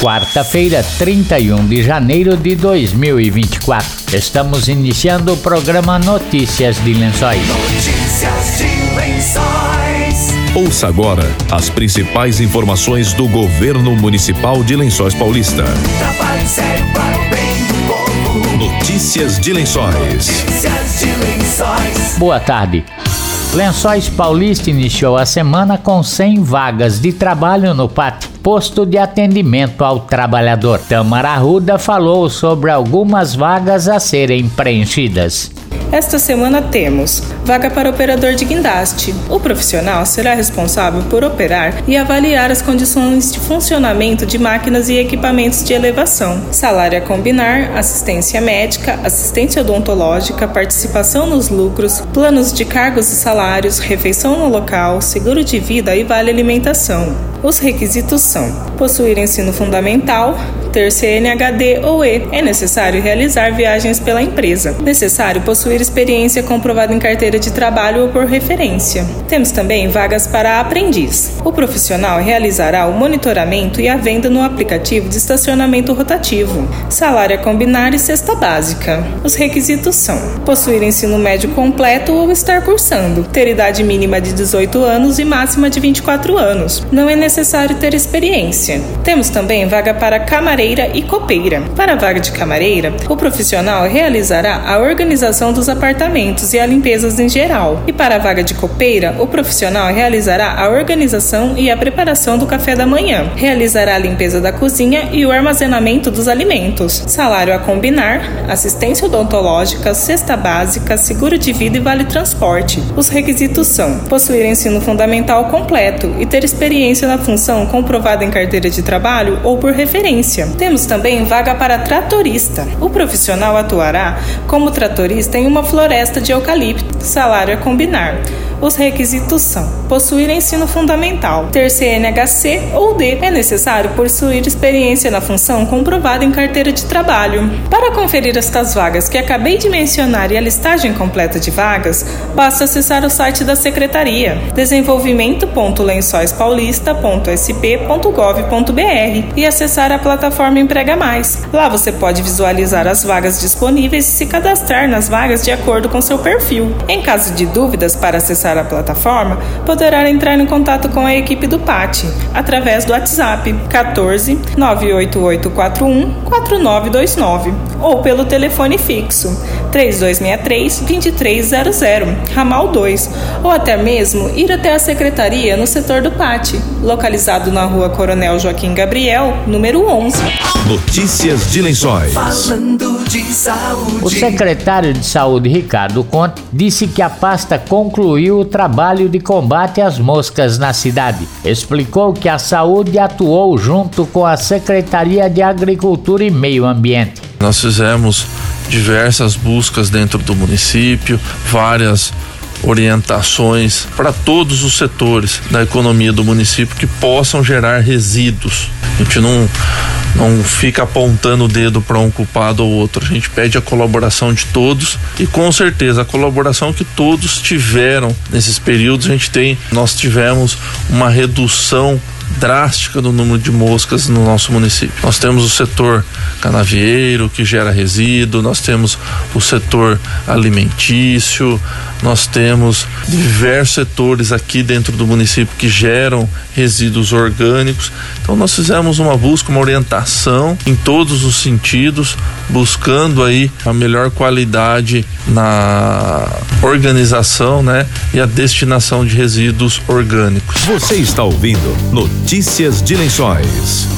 quarta-feira, 31 de janeiro de 2024. Estamos iniciando o programa Notícias de Lençóis. Notícias de Lençóis. Ouça agora as principais informações do governo municipal de Lençóis Paulista. Trabalho sério para o bem do povo. Notícias de Lençóis. Notícias de Lençóis. Boa tarde. Lençóis Paulista iniciou a semana com 100 vagas de trabalho no PAT, posto de atendimento ao trabalhador. Tamara falou sobre algumas vagas a serem preenchidas. Esta semana temos vaga para operador de guindaste. O profissional será responsável por operar e avaliar as condições de funcionamento de máquinas e equipamentos de elevação. Salário a combinar, assistência médica, assistência odontológica, participação nos lucros, planos de cargos e salários, refeição no local, seguro de vida e vale alimentação. Os requisitos são: possuir ensino fundamental, ter CNHD ou E. É necessário realizar viagens pela empresa. Necessário possuir experiência comprovada em carteira de trabalho ou por referência. Temos também vagas para aprendiz. O profissional realizará o monitoramento e a venda no aplicativo de estacionamento rotativo. Salário a combinar e cesta básica. Os requisitos são: possuir ensino médio completo ou estar cursando, ter idade mínima de 18 anos e máxima de 24 anos. Não é necessário ter experiência. Temos também vaga para camareira e copeira. Para a vaga de camareira, o profissional realizará a organização dos apartamentos e a limpezas em geral. E para a vaga de copeira, o profissional realizará a organização e a preparação do café da manhã. Realizará a limpeza da cozinha e o armazenamento dos alimentos. Salário a combinar, assistência odontológica, cesta básica, seguro de vida e vale transporte. Os requisitos são: possuir ensino fundamental completo e ter experiência na função comprovada em carteira de trabalho ou por referência. Temos também vaga para tratorista. O profissional atuará como tratorista em uma floresta de eucalipto. Salário a combinar. Os requisitos são: possuir ensino fundamental, ter CNHC ou D. É necessário possuir experiência na função comprovada em carteira de trabalho. Para conferir estas vagas que acabei de mencionar e a listagem completa de vagas, basta acessar o site da Secretaria desenvolvimento.lençoispaulista.sp.gov.br e acessar a plataforma Emprega Mais. Lá você pode visualizar as vagas disponíveis e se cadastrar nas vagas de acordo com seu perfil. Em caso de dúvidas para acessar a plataforma, poderá entrar em contato com a equipe do PAT através do WhatsApp 14 98841 4929 ou pelo telefone fixo 3263 2300, ramal 2, ou até mesmo ir até a secretaria no setor do PAT, localizado na rua Coronel Joaquim Gabriel, número 11. Notícias de Lençóis. Falando de saúde. O secretário de Saúde, Ricardo Conte, disse que a pasta concluiu o trabalho de combate às moscas na cidade. Explicou que a saúde atuou junto com a Secretaria de Agricultura e Meio Ambiente. Nós fizemos diversas buscas dentro do município, várias orientações para todos os setores da economia do município que possam gerar resíduos. A gente não não fica apontando o dedo para um culpado ou outro. A gente pede a colaboração de todos e com certeza a colaboração que todos tiveram nesses períodos a gente tem, nós tivemos uma redução drástica do número de moscas no nosso município. Nós temos o setor canavieiro que gera resíduo, nós temos o setor alimentício, nós temos diversos setores aqui dentro do município que geram resíduos orgânicos. Então nós fizemos uma busca, uma orientação em todos os sentidos, buscando aí a melhor qualidade na organização, né, e a destinação de resíduos orgânicos. Você está ouvindo Notícias de Lençóis.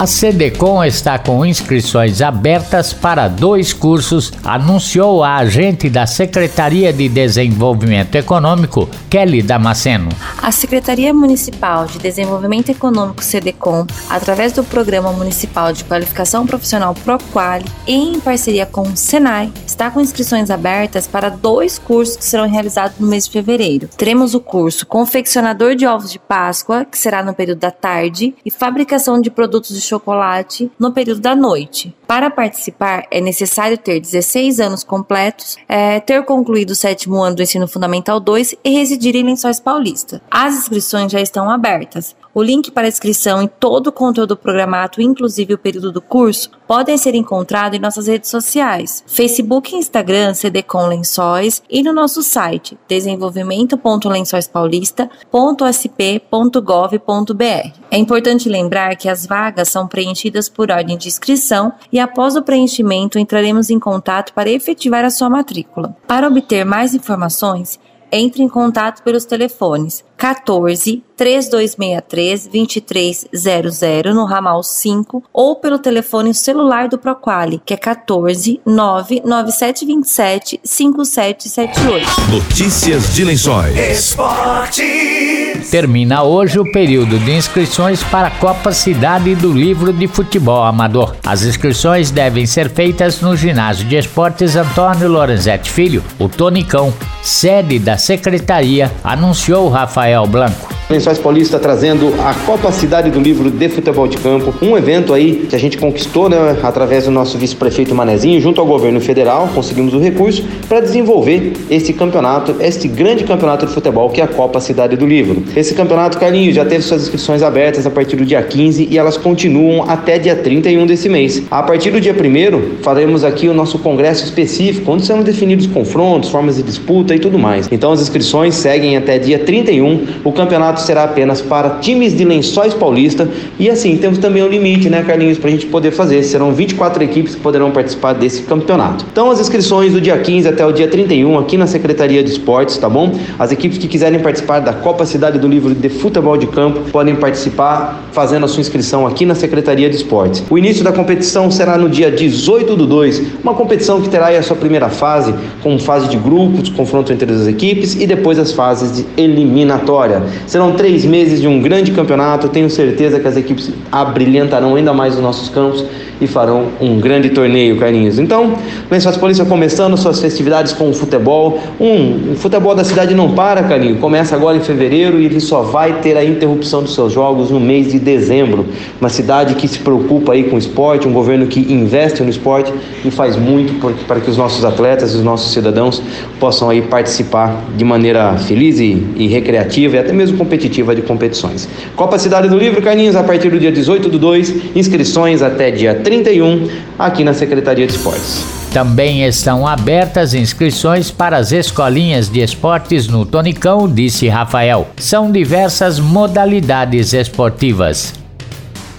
A CDCOM está com inscrições abertas para dois cursos, anunciou a agente da Secretaria de Desenvolvimento Econômico, Kelly Damasceno. A Secretaria Municipal de Desenvolvimento Econômico CDCOM, através do Programa Municipal de Qualificação Profissional Proquali e em parceria com o Senai, está com inscrições abertas para dois cursos que serão realizados no mês de fevereiro. Teremos o curso Confeccionador de Ovos de Páscoa, que será no período da tarde, e Fabricação de Produtos de chocolate no período da noite. Para participar, é necessário ter 16 anos completos, é, ter concluído o sétimo ano do ensino fundamental 2 e residir em Lençóis Paulista. As inscrições já estão abertas. O link para inscrição e todo o conteúdo programado, inclusive o período do curso, podem ser encontrados em nossas redes sociais, Facebook e Instagram CDCom Lençóis e no nosso site desenvolvimento.lençoispaulista.sp.gov.br. É importante lembrar que as vagas são preenchidas por ordem de inscrição e após o preenchimento entraremos em contato para efetivar a sua matrícula. Para obter mais informações, entre em contato pelos telefones 14 3263 2300 no ramal 5 ou pelo telefone celular do Proquali, que é 14 99727 5778. Notícias de Lençóis. Esportes. Termina hoje o período de inscrições para a Copa Cidade do Livro de Futebol Amador. As inscrições devem ser feitas no Ginásio de Esportes Antônio Lorenzetti Filho, o Tonicão, sede da Secretaria, anunciou Rafael Blanco. Lençóis Paulista trazendo a Copa Cidade do Livro de Futebol de Campo, um evento aí que a gente conquistou, né, através do nosso vice-prefeito Manezinho, junto ao governo federal, conseguimos o recurso para desenvolver esse campeonato, este grande campeonato de futebol que é a Copa Cidade do Livro. Esse campeonato, Carlinhos, já teve suas inscrições abertas a partir do dia 15 e elas continuam até dia 31 desse mês. A partir do dia 1 faremos aqui o nosso congresso específico, onde serão definidos confrontos, formas de disputa e tudo mais. Então as inscrições seguem até dia 31. O campeonato será apenas para times de Lençóis Paulista e assim temos também um limite, né, Carlinhos, para a gente poder fazer. Serão 24 equipes que poderão participar desse campeonato. Então as inscrições do dia 15 até o dia 31 aqui na Secretaria de Esportes, tá bom? As equipes que quiserem participar da Copa Cidade do Livro de Futebol de Campo podem participar fazendo a sua inscrição aqui na Secretaria de Esportes. O início da competição será no dia 18 do 2, uma competição que terá aí a sua primeira fase, com fase de grupos, confronto entre as equipes e depois as fases de eliminatória. Serão três meses de um grande campeonato, tenho certeza que as equipes abrilhantarão ainda mais os nossos campos e farão um grande torneio, Carlinhos. Então, Lençóis Paulista começando suas festividades com o futebol. Um, o futebol da cidade não para, Carlinhos. Começa agora em fevereiro e ele só vai ter a interrupção dos seus jogos no mês de dezembro. Uma cidade que se preocupa aí com o esporte, um governo que investe no esporte e faz muito por- para que os nossos atletas os nossos cidadãos possam aí participar de maneira feliz e, e recreativa e até mesmo competitiva de competições. Copa Cidade do Livro, Carlinhos, a partir do dia 18 do 2, inscrições até dia 31 aqui na Secretaria de Esportes. Também estão abertas inscrições para as escolinhas de esportes no Tonicão, disse Rafael. São diversas modalidades esportivas.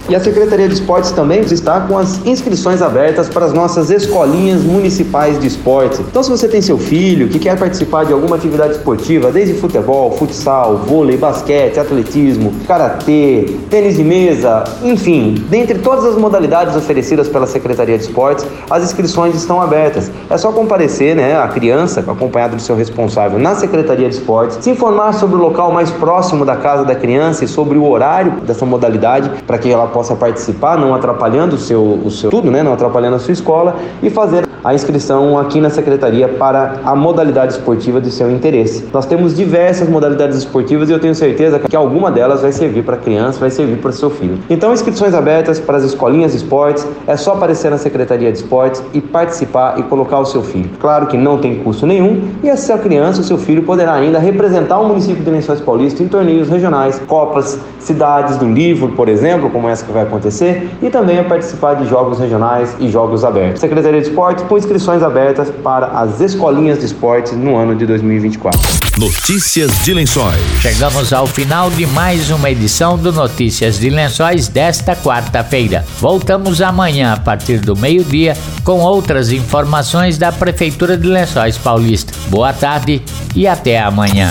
E a Secretaria de Esportes também está com as inscrições abertas para as nossas escolinhas municipais de esportes. Então, se você tem seu filho que quer participar de alguma atividade esportiva, desde futebol, futsal, vôlei, basquete, atletismo, karatê, tênis de mesa, enfim, dentre todas as modalidades oferecidas pela Secretaria de Esportes, as inscrições estão abertas. É só comparecer, né, a criança, acompanhado do seu responsável, na Secretaria de Esportes, se informar sobre o local mais próximo da casa da criança e sobre o horário dessa modalidade para que ela possa participar, não atrapalhando o seu, o seu tudo, né, não atrapalhando a sua escola e fazer a inscrição aqui na secretaria para a modalidade esportiva de seu interesse. Nós temos diversas modalidades esportivas e eu tenho certeza que alguma delas vai servir para a criança, vai servir para seu filho. Então, inscrições abertas para as escolinhas de esportes, é só aparecer na Secretaria de Esportes e participar e colocar o seu filho. Claro que não tem custo nenhum e a sua criança, o seu filho poderá ainda representar o município de Lençóis Paulista em torneios regionais, copas, cidades do livro, por exemplo, como essa que vai acontecer, e também a participar de jogos regionais e jogos abertos. Secretaria de Esportes com inscrições abertas para as escolinhas de esportes no ano de 2024. Notícias de Lençóis. Chegamos ao final de mais uma edição do Notícias de Lençóis desta quarta-feira. Voltamos amanhã a partir do meio-dia com outras informações da Prefeitura de Lençóis Paulista. Boa tarde e até amanhã.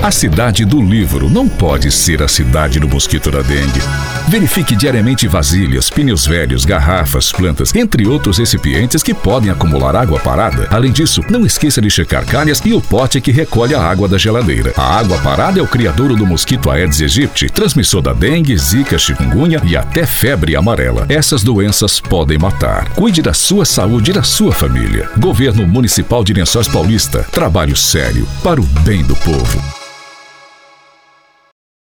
A cidade do livro não pode ser a cidade do mosquito da dengue. Verifique diariamente vasilhas, pneus velhos, garrafas, plantas, entre outros recipientes que podem acumular água parada. Além disso, não esqueça de checar calhas e o pote que recolhe a água da geladeira. A água parada é o criadouro do mosquito Aedes aegypti, transmissor da dengue, zika, chikungunya e até febre amarela. Essas doenças podem matar. Cuide da sua saúde e da sua família. Governo Municipal de Lençóis Paulista. Trabalho sério para o bem do povo.